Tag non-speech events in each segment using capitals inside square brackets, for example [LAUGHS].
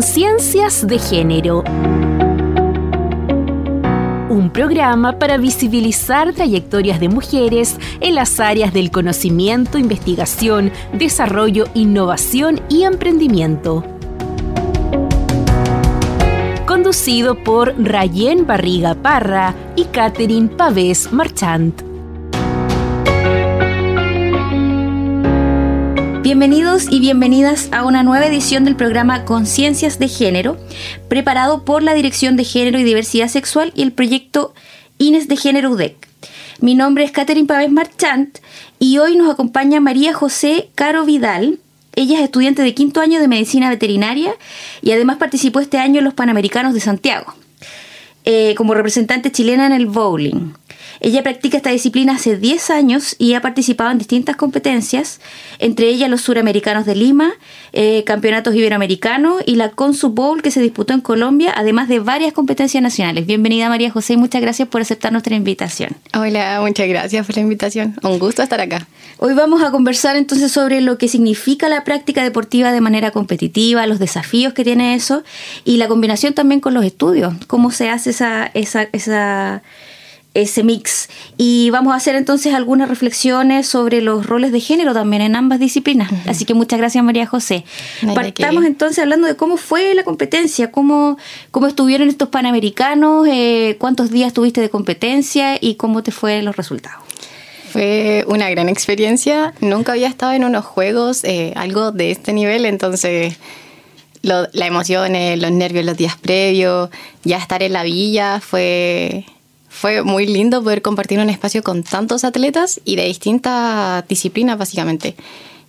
Conciencias de Género. Un programa para visibilizar trayectorias de mujeres en las áreas del conocimiento, investigación, desarrollo, innovación y emprendimiento. Conducido por Rayen Barriga Parra y Catherine Pavés Marchant. Bienvenidos y bienvenidas a una nueva edición del programa Conciencias de Género, preparado por la Dirección de Género y Diversidad Sexual y el proyecto Ines de Género UDEC. Mi nombre es Catherine Pavés Marchant y hoy nos acompaña María José Caro Vidal. Ella es estudiante de quinto año de Medicina Veterinaria y además participó este año en los Panamericanos de Santiago eh, como representante chilena en el bowling. Ella practica esta disciplina hace 10 años y ha participado en distintas competencias, entre ellas los suramericanos de Lima, eh, campeonatos iberoamericanos y la Consu Bowl que se disputó en Colombia, además de varias competencias nacionales. Bienvenida María José y muchas gracias por aceptar nuestra invitación. Hola, muchas gracias por la invitación. Un gusto estar acá. Hoy vamos a conversar entonces sobre lo que significa la práctica deportiva de manera competitiva, los desafíos que tiene eso y la combinación también con los estudios, cómo se hace esa, esa, esa ese mix. Y vamos a hacer entonces algunas reflexiones sobre los roles de género también en ambas disciplinas. Así que muchas gracias María José. Partamos entonces hablando de cómo fue la competencia, cómo, cómo estuvieron estos Panamericanos, eh, cuántos días tuviste de competencia y cómo te fue los resultados. Fue una gran experiencia. Nunca había estado en unos juegos, eh, algo de este nivel, entonces... la emoción, los nervios los días previos, ya estar en la villa fue fue muy lindo poder compartir un espacio con tantos atletas y de distintas disciplinas, básicamente.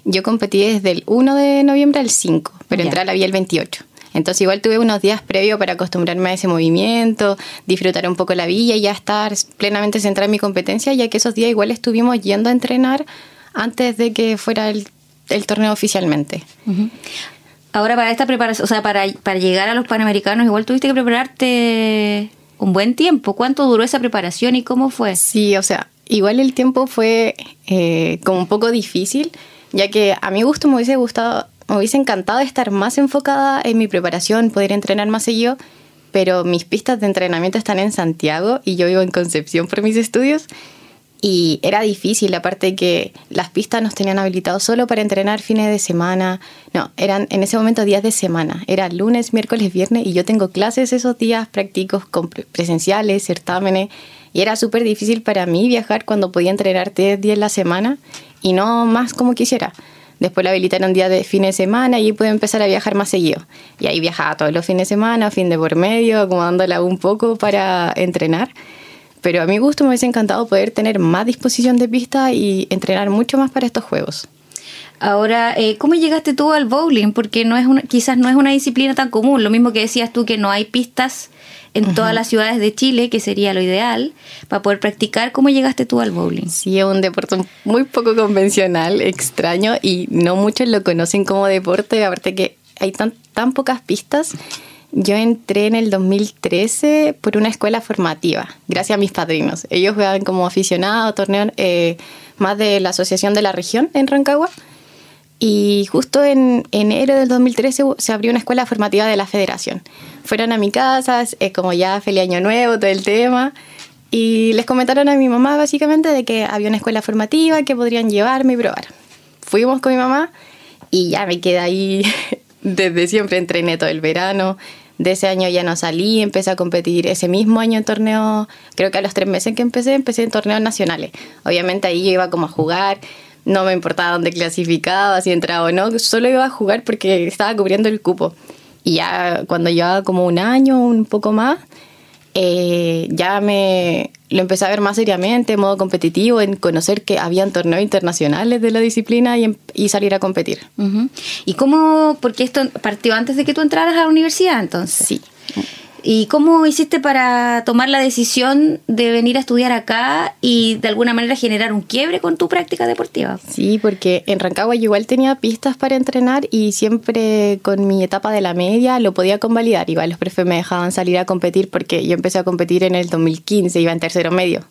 Yo competí desde el 1 de noviembre al 5, pero entré a la vía el 28. Entonces igual tuve unos días previos para acostumbrarme a ese movimiento, disfrutar un poco la villa y ya estar plenamente centrada en mi competencia, ya que esos días igual estuvimos yendo a entrenar antes de que fuera el, torneo oficialmente. Ahora para esta preparación, o sea, para, para llegar a los Panamericanos, igual tuviste que prepararte un buen tiempo. ¿Cuánto duró esa preparación y cómo fue? Sí, o sea, igual el tiempo fue eh, como un poco difícil, ya que a mi gusto me hubiese gustado, me hubiese encantado estar más enfocada en mi preparación, poder entrenar más seguido, pero mis pistas de entrenamiento están en Santiago y yo vivo en Concepción por mis estudios. Y era difícil, aparte que las pistas nos tenían habilitados solo para entrenar fines de semana. No, eran en ese momento días de semana. Era lunes, miércoles, viernes y yo tengo clases esos días prácticos presenciales, certámenes. Y era súper difícil para mí viajar cuando podía entrenar 10 días la semana y no más como quisiera. Después la habilitaron días de fin de semana y pude empezar a viajar más seguido. Y ahí viajaba todos los fines de semana, fin de por medio, acomodándola un poco para entrenar. Pero a mi gusto me hubiese encantado poder tener más disposición de pista y entrenar mucho más para estos juegos. Ahora, eh, ¿cómo llegaste tú al bowling? Porque no es una, quizás no es una disciplina tan común. Lo mismo que decías tú que no hay pistas en todas las ciudades de Chile, que sería lo ideal, para poder practicar. ¿Cómo llegaste tú al bowling? Sí, es un deporte muy poco convencional, extraño, y no muchos lo conocen como deporte, aparte que hay tan, tan pocas pistas yo entré en el 2013 por una escuela formativa, gracias a mis padrinos. Ellos juegan como aficionados, torneos eh, más de la Asociación de la Región en Rancagua. Y justo en enero del 2013 se abrió una escuela formativa de la federación. Fueron a mi casa, es como ya feliz año nuevo, todo el tema. Y les comentaron a mi mamá básicamente de que había una escuela formativa que podrían llevarme y probar. Fuimos con mi mamá y ya me quedé ahí [LAUGHS] desde siempre, entrené todo el verano, de ese año ya no salí, empecé a competir ese mismo año en torneos, creo que a los tres meses que empecé, empecé en torneos nacionales. Obviamente ahí yo iba como a jugar, no me importaba dónde clasificaba, si entraba o no, solo iba a jugar porque estaba cubriendo el cupo. Y ya cuando llevaba como un año, un poco más, eh, ya me lo empecé a ver más seriamente, en modo competitivo, en conocer que habían torneos internacionales de la disciplina y, em, y salir a competir. ¿Y cómo, porque esto partió antes de que tú entraras a la universidad entonces? Sí. ¿Y cómo hiciste para tomar la decisión de venir a estudiar acá y de alguna manera generar un quiebre con tu práctica deportiva? Sí, porque en Rancagua yo igual tenía pistas para entrenar y siempre con mi etapa de la media lo podía convalidar. Igual los profes me dejaban salir a competir porque yo empecé a competir en el 2015, iba en tercero medio.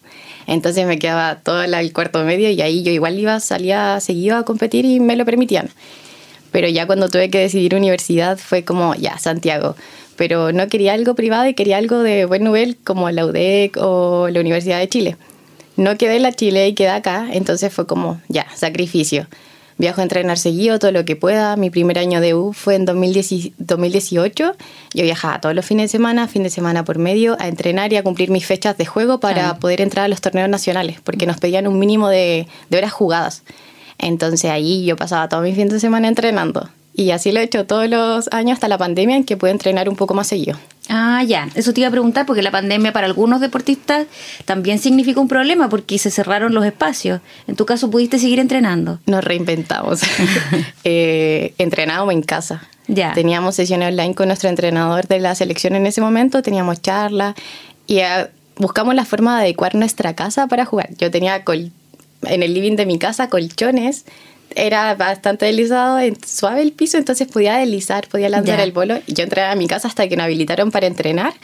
Entonces me quedaba todo el cuarto medio y ahí yo igual iba, salía seguido a competir y me lo permitían. Pero ya cuando tuve que decidir universidad fue como, ya, Santiago. Pero no quería algo privado y quería algo de buen nivel como la UDEC o la Universidad de Chile. No quedé en la Chile y quedé acá, entonces fue como, ya, sacrificio. Viajo a entrenar seguido todo lo que pueda. Mi primer año de U fue en 2018. Yo viajaba todos los fines de semana, fin de semana por medio, a entrenar y a cumplir mis fechas de juego para poder entrar a los torneos nacionales, porque nos pedían un mínimo de, de horas jugadas. Entonces ahí yo pasaba todo mi fin de semana entrenando. Y así lo he hecho todos los años hasta la pandemia en que pude entrenar un poco más seguido. Ah, ya. Eso te iba a preguntar porque la pandemia para algunos deportistas también significa un problema porque se cerraron los espacios. En tu caso, ¿pudiste seguir entrenando? Nos reinventamos. [LAUGHS] [LAUGHS] eh, entrenábamos en casa. Ya. Teníamos sesiones online con nuestro entrenador de la selección en ese momento, teníamos charlas y ah, buscamos la forma de adecuar nuestra casa para jugar. Yo tenía en el living de mi casa colchones era bastante deslizado, suave el piso, entonces podía deslizar, podía lanzar el bolo. Y yo entré a mi casa hasta que me habilitaron para entrenar.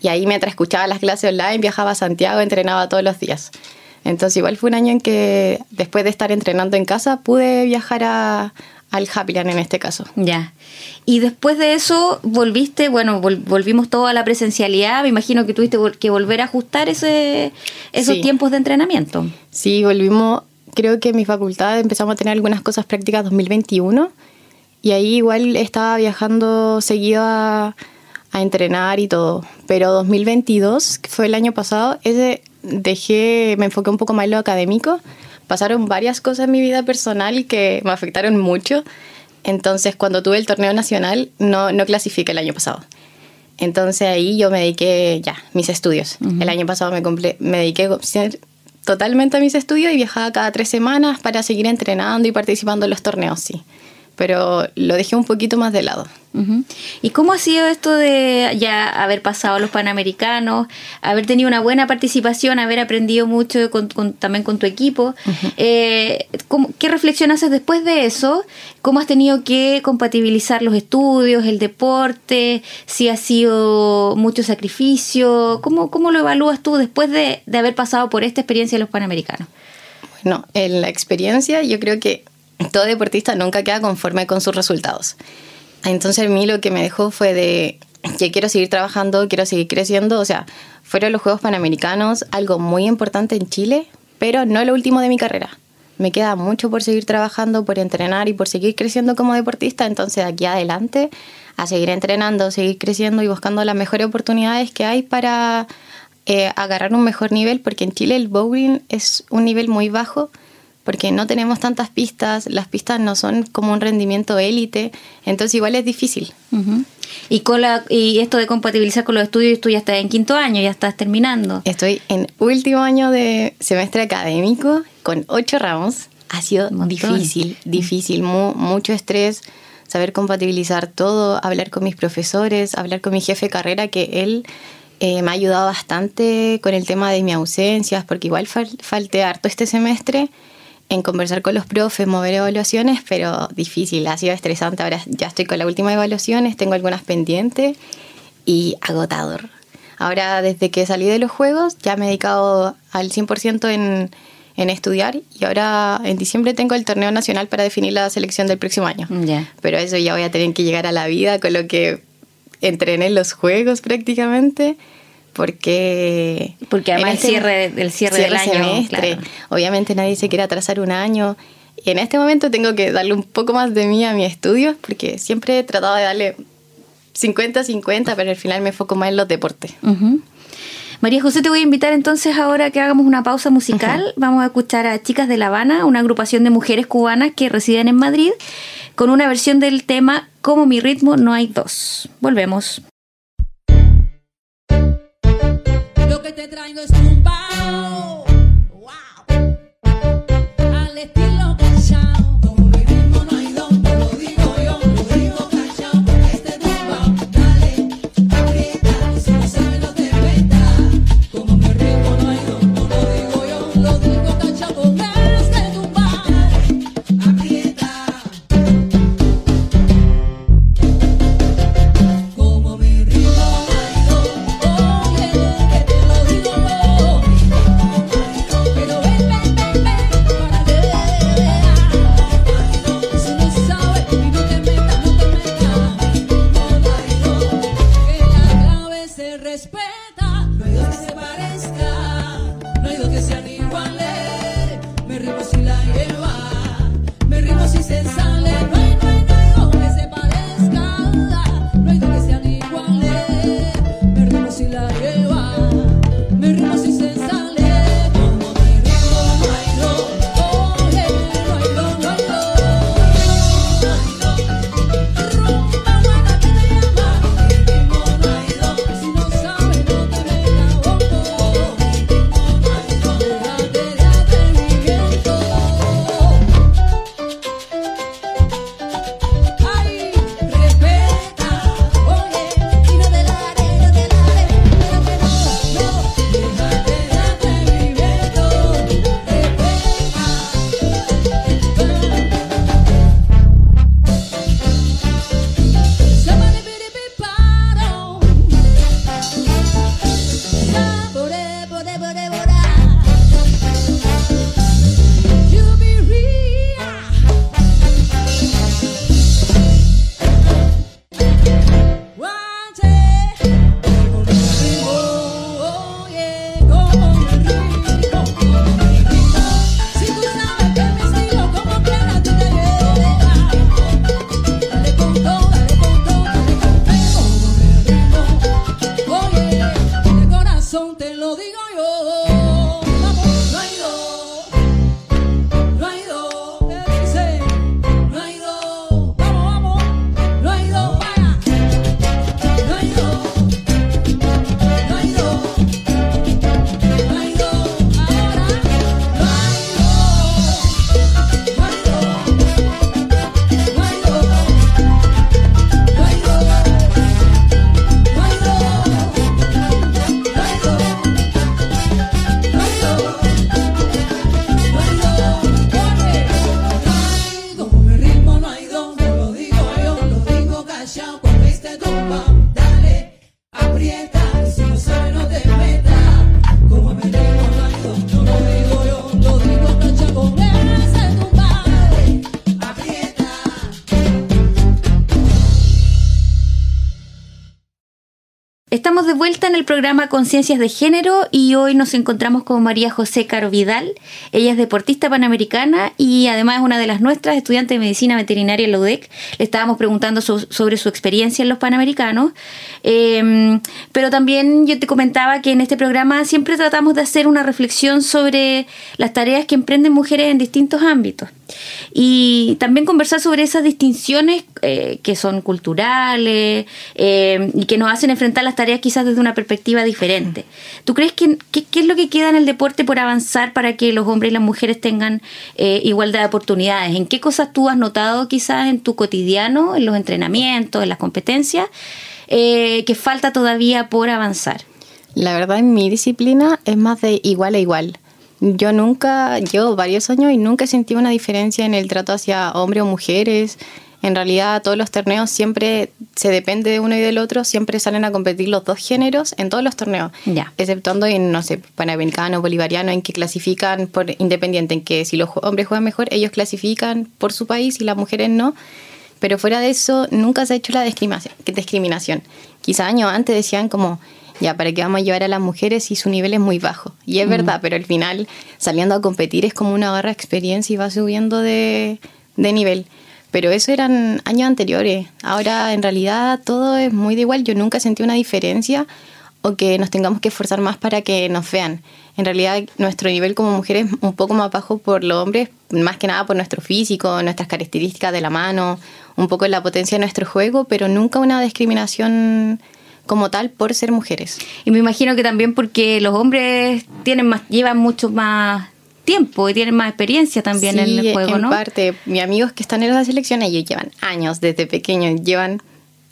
Y ahí mientras escuchaba las clases online, viajaba a Santiago, entrenaba todos los días. Entonces igual fue un año en que después de estar entrenando en casa pude viajar a, al Happyland en este caso. Ya. Y después de eso volviste, bueno, volvimos todo a la presencialidad, me imagino que tuviste que volver a ajustar ese, esos tiempos de entrenamiento. Sí, volvimos creo que en mi facultad empezamos a tener algunas cosas prácticas 2021 y ahí igual estaba viajando seguido a, entrenar y todo. Pero 2022, que fue el año pasado, ese dejé, me enfoqué un poco más en lo académico. Pasaron varias cosas en mi vida personal que me afectaron mucho. Entonces, cuando tuve el torneo nacional, no, no clasifiqué el año pasado. Entonces ahí yo me dediqué ya, mis estudios. El año pasado me, me dediqué totalmente a mis estudios y viajaba cada tres semanas para seguir entrenando y participando en los torneos, sí. Pero lo dejé un poquito más de lado. ¿Y cómo ha sido esto de ya haber pasado a los Panamericanos, haber tenido una buena participación, haber aprendido mucho también con tu equipo? Eh, ¿Qué reflexión haces después de eso? ¿Cómo has tenido que compatibilizar los estudios, el deporte? ¿Si ha sido mucho sacrificio? ¿Cómo, cómo lo evalúas tú después de, de haber pasado por esta experiencia de los Panamericanos? Bueno, en la experiencia yo creo que todo deportista nunca queda conforme con sus resultados. Entonces a mí lo que me dejó fue de que quiero seguir trabajando, quiero seguir creciendo. O sea, fueron los Juegos Panamericanos algo muy importante en Chile, pero no lo último de mi carrera. Me queda mucho por seguir trabajando, por entrenar y por seguir creciendo como deportista. Entonces de aquí adelante a seguir entrenando, seguir creciendo y buscando las mejores oportunidades que hay para eh, agarrar un mejor nivel, porque en Chile el bowling es un nivel muy bajo porque no tenemos tantas pistas, las pistas no son como un rendimiento élite, entonces igual es difícil. Y, con la, y esto de compatibilizar con los estudios, tú ya estás en quinto año, ya estás terminando. Estoy en último año de semestre académico con ocho ramos. Ha sido difícil, difícil, mucho estrés, saber compatibilizar todo, hablar con mis profesores, hablar con mi jefe de carrera, que él eh, me ha ayudado bastante con el tema de mis ausencias, porque igual falté harto este semestre en conversar con los profes, mover evaluaciones, pero difícil, ha sido estresante. Ahora ya estoy con la última evaluaciones, tengo algunas pendientes y agotador. Ahora, desde que salí de los juegos, ya me he dedicado al 100% en, en estudiar y ahora en diciembre tengo el torneo nacional para definir la selección del próximo año. Pero eso ya voy a tener que llegar a la vida con lo que entrené en los juegos prácticamente porque porque además el cierre del cierre, del año semestre, obviamente nadie se quiere atrasar un año y en este momento tengo que darle un poco más de mí a mi estudio porque siempre he tratado de darle 50-50 pero al final me enfoco más en los deportes María José, te voy a invitar entonces ahora que hagamos una pausa musical. Vamos a escuchar a Chicas de La Habana, una agrupación de mujeres cubanas que residen en Madrid, con una versión del tema Como mi ritmo no hay dos. Volvemos. Te traigo es tumbao. paixão vuelta en el programa Conciencias de Género y hoy nos encontramos con María José Caro Vidal. Ella es deportista panamericana y además es una de las nuestras, estudiante de medicina veterinaria en la UDEC. Le estábamos preguntando so- sobre su experiencia en los panamericanos. Eh, pero también yo te comentaba que en este programa siempre tratamos de hacer una reflexión sobre las tareas que emprenden mujeres en distintos ámbitos. Y también conversar sobre esas distinciones eh, que son culturales eh, y que nos hacen enfrentar las tareas quizás desde una perspectiva diferente. ¿Tú crees que qué es lo que queda en el deporte por avanzar para que los hombres y las mujeres tengan eh, igualdad de oportunidades? ¿En qué cosas tú has notado quizás en tu cotidiano, en los entrenamientos, en las competencias, eh, que falta todavía por avanzar? La verdad, en mi disciplina es más de igual a igual. Yo nunca, llevo varios años y nunca sentí una diferencia en el trato hacia hombres o mujeres. En realidad, todos los torneos siempre se depende de uno y del otro, siempre salen a competir los dos géneros en todos los torneos. Ya. Exceptuando en, no sé, panamericano, bolivariano, en que clasifican por independiente, en que si los hombres juegan mejor, ellos clasifican por su país y las mujeres no. Pero fuera de eso, nunca se ha hecho la discriminación. discriminación. Quizá años antes decían como, ya, ¿para qué vamos a llevar a las mujeres si su nivel es muy bajo? Y es verdad, pero al final, saliendo a competir es como una barra de experiencia y va subiendo de, de nivel. Pero eso eran años anteriores. Ahora, en realidad, todo es muy de igual. Yo nunca sentí una diferencia o que nos tengamos que esforzar más para que nos vean. En realidad, nuestro nivel como mujeres es un poco más bajo por los hombres, más que nada por nuestro físico, nuestras características de la mano, un poco la potencia de nuestro juego, pero nunca una discriminación como tal por ser mujeres. Y me imagino que también porque los hombres tienen más, llevan mucho más tiempo y tienen más experiencia también en el juego, en ¿no? parte, mis amigos que están en la selección, ellos llevan años desde pequeños, llevan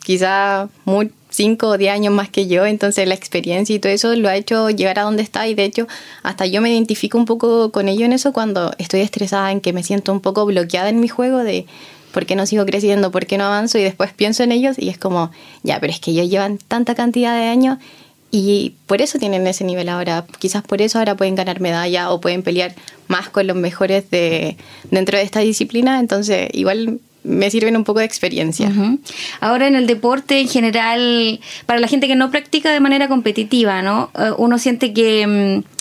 quizá muy 5 o 10 años más que yo, entonces la experiencia y todo eso lo ha hecho llegar a donde está y de hecho hasta yo me identifico un poco con ello en eso cuando estoy estresada, en que me siento un poco bloqueada en mi juego de por qué no sigo creciendo, por qué no avanzo y después pienso en ellos y es como, ya, pero es que ellos llevan tanta cantidad de años y por eso tienen ese nivel ahora. Quizás por eso ahora pueden ganar medalla o pueden pelear más con los mejores de, dentro de esta disciplina. Entonces, igual me sirven un poco de experiencia. Ahora en el deporte en general, para la gente que no practica de manera competitiva, ¿no? Eh, Uno siente que, mm,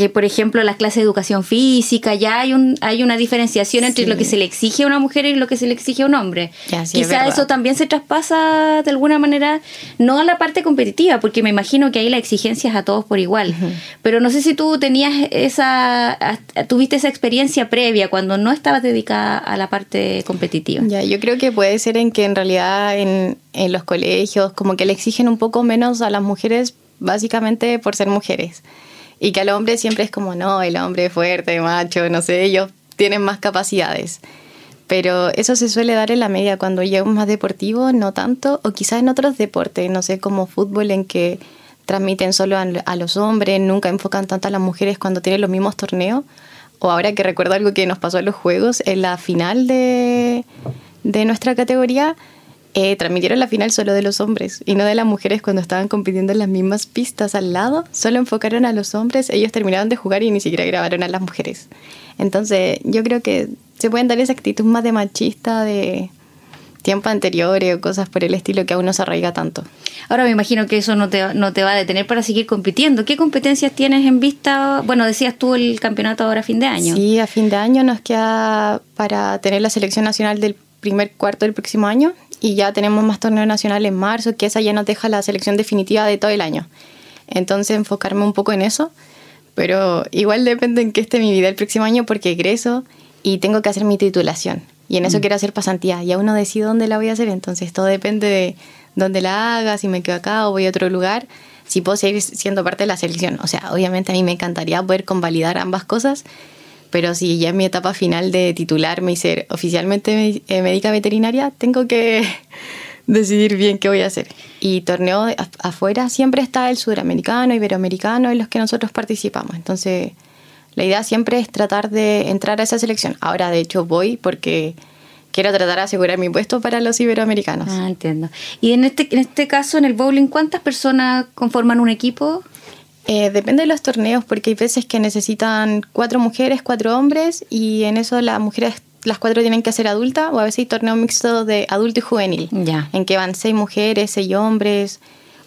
que por ejemplo, las clases de educación física ya hay un hay una diferenciación entre Sí. lo que se le exige a una mujer y lo que se le exige a un hombre. Ya, sí, es Quizá eso también se traspasa de alguna manera, no a la parte competitiva, porque me imagino que ahí la exigencia es a todos por igual. Pero no sé si tú tenías esa, tuviste esa experiencia previa cuando no estabas dedicada a la parte competitiva. Ya, yo creo que puede ser en que en realidad en, en los colegios como que le exigen un poco menos a las mujeres básicamente por ser mujeres. Y que al hombre siempre es como, no, el hombre es fuerte, macho, no sé, ellos tienen más capacidades. Pero eso se suele dar en la media cuando ya es más deportivo, no tanto, o quizás en otros deportes, no sé, como fútbol en que transmiten solo a, a los hombres, nunca enfocan tanto a las mujeres cuando tienen los mismos torneos. O ahora que recuerdo algo que nos pasó en los Juegos, en la final de, de nuestra categoría, eh, transmitieron la final solo de los hombres y no de las mujeres cuando estaban compitiendo en las mismas pistas al lado. Solo enfocaron a los hombres, ellos terminaron de jugar y ni siquiera grabaron a las mujeres. Entonces yo creo que se pueden dar esa actitud más de machista de tiempos anteriores o cosas por el estilo que aún no se arraiga tanto. Ahora me imagino que eso no te, no te va a detener para seguir compitiendo. ¿Qué competencias tienes en vista? Bueno, decías tú el campeonato ahora a fin de año. Sí, a fin de año nos queda para tener la selección nacional del primer cuarto del próximo año y ya tenemos más torneo nacional en marzo, que esa ya nos deja la selección definitiva de todo el año. Entonces enfocarme un poco en eso, pero igual depende en qué esté mi vida el próximo año porque egreso y tengo que hacer mi titulación y en eso quiero hacer pasantía y aún no decido dónde la voy a hacer, entonces todo depende de dónde la haga, si me quedo acá o voy a otro lugar, si puedo seguir siendo parte de la selección. O sea, obviamente a mí me encantaría poder convalidar ambas cosas, pero si ya en mi etapa final de titularme y ser oficialmente me- eh, médica veterinaria, tengo que [LAUGHS] decidir bien qué voy a hacer. Y torneo afuera siempre está el sudamericano, iberoamericano en los que nosotros participamos. Entonces, la idea siempre es tratar de entrar a esa selección. Ahora, de hecho, voy porque quiero tratar de asegurar mi puesto para los iberoamericanos. Ah, entiendo. Y en este, en este caso, en el bowling, ¿cuántas personas conforman un equipo? Eh, depende de los torneos, porque hay veces que necesitan cuatro mujeres, cuatro hombres, y en eso las mujeres, las cuatro tienen que ser adultas, o a veces hay torneo mixto de adulto y juvenil, Ya. en que van seis mujeres, seis hombres,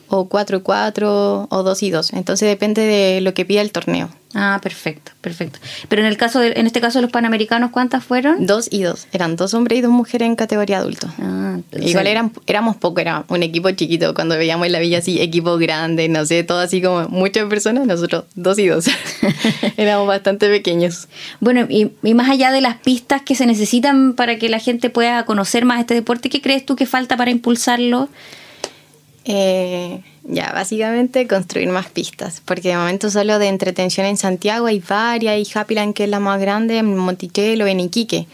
o 4-4 o 2 y 2. Entonces depende de lo que pida el torneo. Ah, perfecto, perfecto. Pero en el caso de- en este caso de los panamericanos, ¿cuántas fueron? 2 y 2. Eran dos hombres y dos mujeres en categoría adulto. Ah, Igual eran, éramos poco, era un equipo chiquito. Cuando veíamos en la villa así, equipo grande, no sé, todo así como muchas personas, nosotros dos y dos. [LAUGHS] éramos bastante pequeños. Bueno, y, y más allá de las pistas que se necesitan para que la gente pueda conocer más este deporte, ¿qué crees tú que falta para impulsarlo? Eh, ya, básicamente construir más pistas, porque de momento solo de entretención en Santiago hay varias, hay Happyland que es la más grande, en Monticello, en Iquique,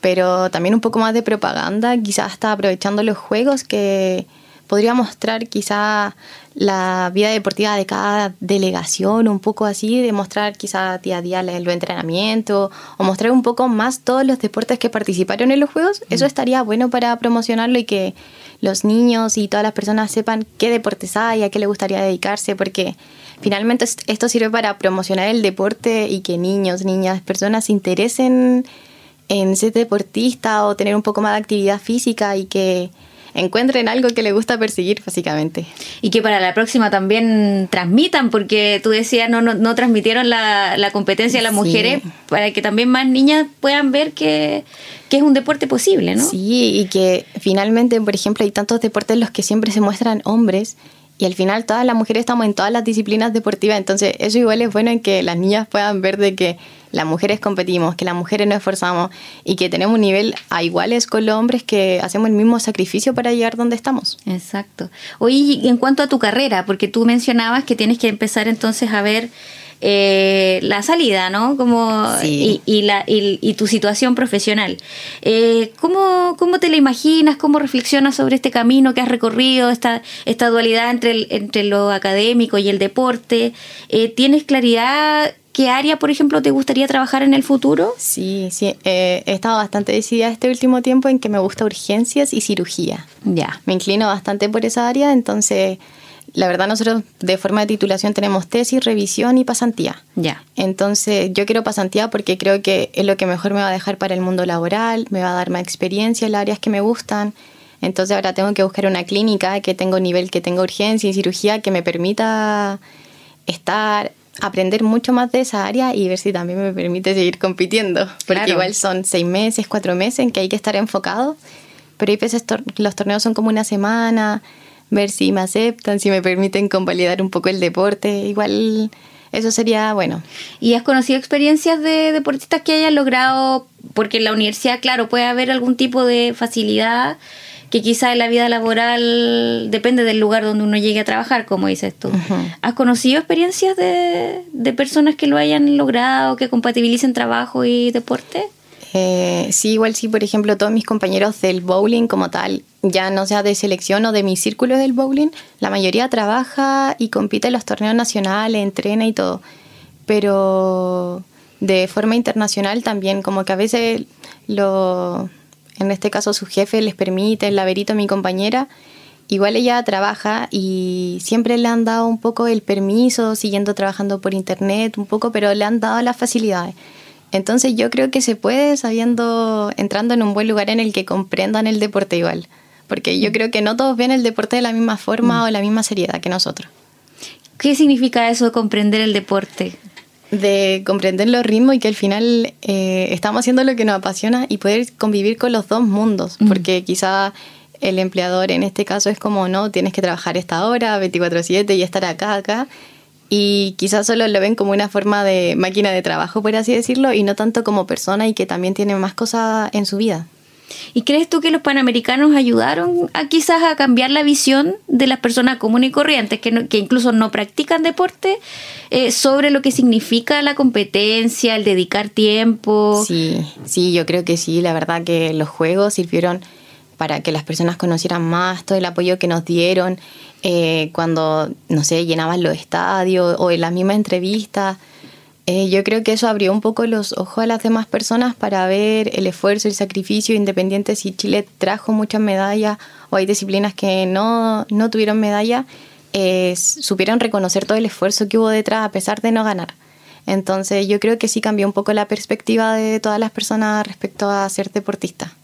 pero también un poco más de propaganda, quizás hasta aprovechando los juegos que podría mostrar quizá la vida deportiva de cada delegación, un poco así, de mostrar quizá día a día el entrenamiento o mostrar un poco más todos los deportes que participaron en los juegos. Eso estaría bueno para promocionarlo y que los niños y todas las personas sepan qué deportes hay, a qué les gustaría dedicarse, porque finalmente es- esto sirve para promocionar el deporte y que niños, niñas, personas se interesen en ser deportista o tener un poco más de actividad física y que encuentren algo que les gusta perseguir, básicamente. Y que para la próxima también transmitan, porque tú decías, no, no, no transmitieron la, la competencia a las Sí. mujeres, para que también más niñas puedan ver que, que es un deporte posible, ¿no? Sí, y que finalmente, por ejemplo, hay tantos deportes en los que siempre se muestran hombres y al final todas las mujeres estamos en todas las disciplinas deportivas, entonces eso igual es bueno en que las niñas puedan ver de que las mujeres competimos, que las mujeres nos esforzamos y que tenemos un nivel a iguales con los hombres que hacemos el mismo sacrificio para llegar donde estamos. Exacto. Oye, en cuanto a tu carrera, porque tú mencionabas que tienes que empezar entonces a ver eh, la salida, ¿no? Como, Sí. y, y la, y, y tu situación profesional. Eh, ¿cómo, ¿Cómo te la imaginas? ¿Cómo reflexionas sobre este camino que has recorrido, esta, esta dualidad entre, el- entre lo académico y el deporte? Eh, ¿Tienes claridad qué área, por ejemplo, te gustaría trabajar en el futuro? Sí, sí, eh, he estado bastante decidida este último tiempo en que me gusta urgencias y cirugía. Ya. me inclino bastante por esa área, entonces la verdad nosotros de forma de titulación tenemos tesis, revisión y pasantía. Ya. Entonces yo quiero pasantía porque creo que es lo que mejor me va a dejar para el mundo laboral, me va a dar más experiencia en las áreas que me gustan. Entonces ahora tengo que buscar una clínica que tenga nivel, que tenga urgencia y cirugía que me permita estar, aprender mucho más de esa área y ver si también me permite seguir compitiendo. Porque Claro. igual son seis meses, cuatro meses en que hay que estar enfocado. Pero hay veces tor- los torneos son como una semana, ver si me aceptan, si me permiten convalidar un poco el deporte. Igual eso sería bueno. ¿Y has conocido experiencias de deportistas que hayan logrado, porque en la universidad, claro, puede haber algún tipo de facilidad que quizá en la vida laboral depende del lugar donde uno llegue a trabajar, como dices tú. ¿Has conocido experiencias de, de personas que lo hayan logrado, que compatibilicen trabajo y deporte? Eh, sí, igual sí, por ejemplo, todos mis compañeros del bowling como tal, ya no sea de selección o de mi círculo del bowling, la mayoría trabaja y compite en los torneos nacionales, entrena y todo. Pero de forma internacional también, como que a veces lo, en este caso su jefe les permite, el laberito, mi compañera, igual ella trabaja y siempre le han dado un poco el permiso, siguiendo trabajando por internet un poco, pero le han dado las facilidades. Entonces yo creo que se puede sabiendo, entrando en un buen lugar en el que comprendan el deporte igual. Porque yo creo que no todos ven el deporte de la misma forma o de la misma seriedad que nosotros. ¿Qué significa eso de comprender el deporte? De comprender los ritmos y que al final eh, estamos haciendo lo que nos apasiona y poder convivir con los dos mundos. Porque quizá el empleador en este caso es como, no, tienes que trabajar esta hora, 24/7 y estar acá, acá. Y quizás solo lo ven como una forma de máquina de trabajo, por así decirlo, y no tanto como persona y que también tiene más cosas en su vida. ¿Y crees tú que los panamericanos ayudaron a quizás a cambiar la visión de las personas comunes y corrientes que, no- que incluso no practican deporte eh, sobre lo que significa la competencia, el dedicar tiempo? Sí, sí, yo creo que sí. La verdad que los juegos sirvieron para que las personas conocieran más todo el apoyo que nos dieron eh, cuando, no sé, llenaban los estadios o en las mismas entrevistas. Eh, yo creo que eso abrió un poco los ojos a las demás personas para ver el esfuerzo, el sacrificio, independiente si Chile trajo muchas medallas o hay disciplinas que no, no tuvieron medalla, eh, supieron reconocer todo el esfuerzo que hubo detrás a pesar de no ganar. Entonces yo creo que sí cambió un poco la perspectiva de todas las personas respecto a ser deportista.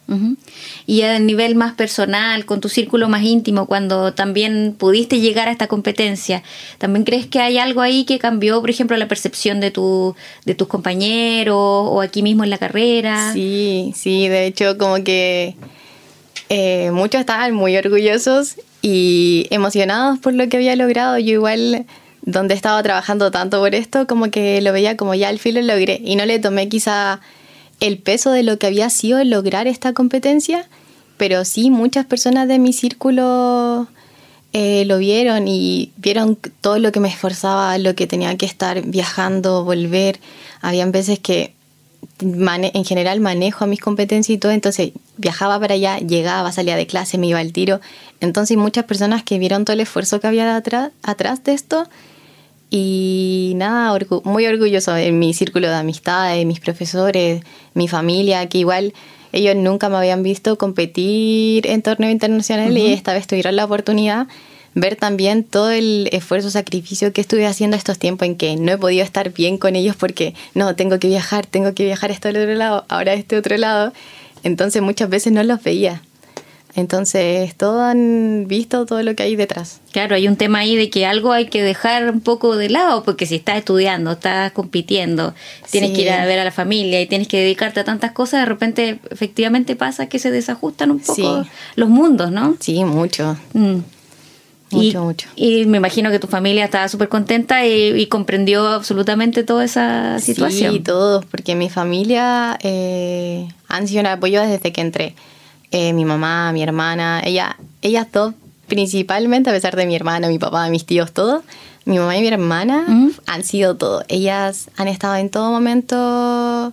Y a nivel más personal, con tu círculo más íntimo, cuando también pudiste llegar a esta competencia, ¿también crees que hay algo ahí que cambió, por ejemplo, la percepción de, tu, de tus compañeros o aquí mismo en la carrera? Sí, sí, de hecho como que eh, muchos estaban muy orgullosos y emocionados por lo que había logrado. Yo igual, donde estaba trabajando tanto por esto, como que lo veía como ya al fin lo logré y no le tomé quizá el peso de lo que había sido lograr esta competencia, pero sí muchas personas de mi círculo eh, lo vieron y vieron todo lo que me esforzaba, lo que tenía que estar viajando, volver. Habían veces que en general manejo a mis competencias y todo, entonces viajaba para allá, llegaba, salía de clase, me iba al tiro. Entonces muchas personas que vieron todo el esfuerzo que había atrás de esto y nada, orgu- muy orgulloso en mi círculo de amistades, mis profesores, mi familia, que igual ellos nunca me habían visto competir en torneo internacional y esta vez tuvieron la oportunidad ver también todo el esfuerzo, sacrificio que estuve haciendo estos tiempos en que no he podido estar bien con ellos porque no, tengo que viajar, tengo que viajar a este otro lado, ahora a este otro lado. Entonces muchas veces no los veía. Entonces todos han visto todo lo que hay detrás. Claro, hay un tema ahí de que algo hay que dejar un poco de lado, porque si estás estudiando, estás compitiendo, tienes Sí. que ir a ver a la familia y tienes que dedicarte a tantas cosas, de repente efectivamente pasa que se desajustan un poco Sí. los mundos, ¿no? Sí, mucho. Mm. Mucho, y, mucho. Y me imagino que tu familia estaba súper contenta y, y comprendió absolutamente toda esa situación. Sí, todos, porque mi familia eh, han sido un apoyo desde que entré. Eh, mi mamá, mi hermana, ella, ellas dos principalmente, a pesar de mi hermano, mi papá, mis tíos, todos, mi mamá y mi hermana Mm. han sido todo. Ellas han estado en todo momento,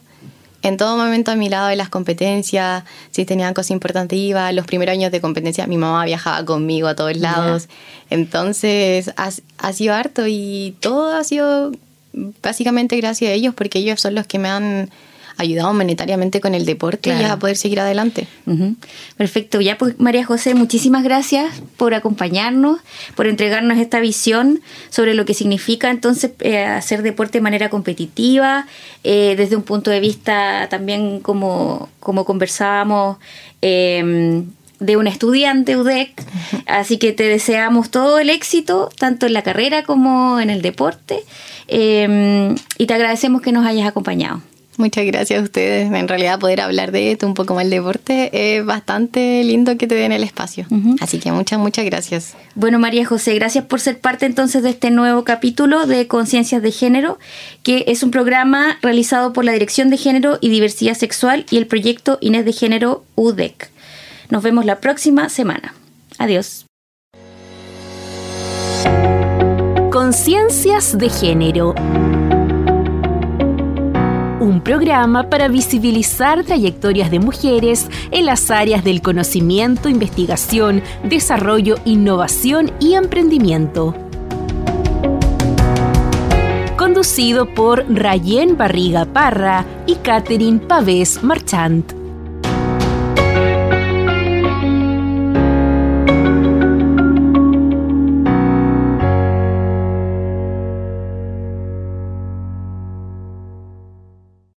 en todo momento a mi lado en las competencias, si tenían cosas importantes iba, los primeros años de competencia mi mamá viajaba conmigo a todos lados, entonces ha, ha sido harto y todo ha sido básicamente gracias a ellos porque ellos son los que me han ayudado monetariamente con el deporte y Claro. a poder seguir adelante. Perfecto, ya pues María José, muchísimas gracias por acompañarnos, por entregarnos esta visión sobre lo que significa entonces eh, hacer deporte de manera competitiva, eh, desde un punto de vista también como, como conversábamos. eh, de un estudiante UDEC, así que te deseamos todo el éxito, tanto en la carrera como en el deporte, eh, y te agradecemos que nos hayas acompañado. Muchas gracias a ustedes. En realidad poder hablar de esto un poco más el deporte es bastante lindo que te den el espacio. Así que muchas, muchas gracias. Bueno, María José, gracias por ser parte entonces de este nuevo capítulo de Conciencias de Género, que es un programa realizado por la Dirección de Género y Diversidad Sexual y el proyecto Inés de Género UDEC. Nos vemos la próxima semana. Adiós. Conciencias de Género. Un programa para visibilizar trayectorias de mujeres en las áreas del conocimiento, investigación, desarrollo, innovación y emprendimiento. Conducido por Rayén Barriga Parra y Catherine Pavés Marchant.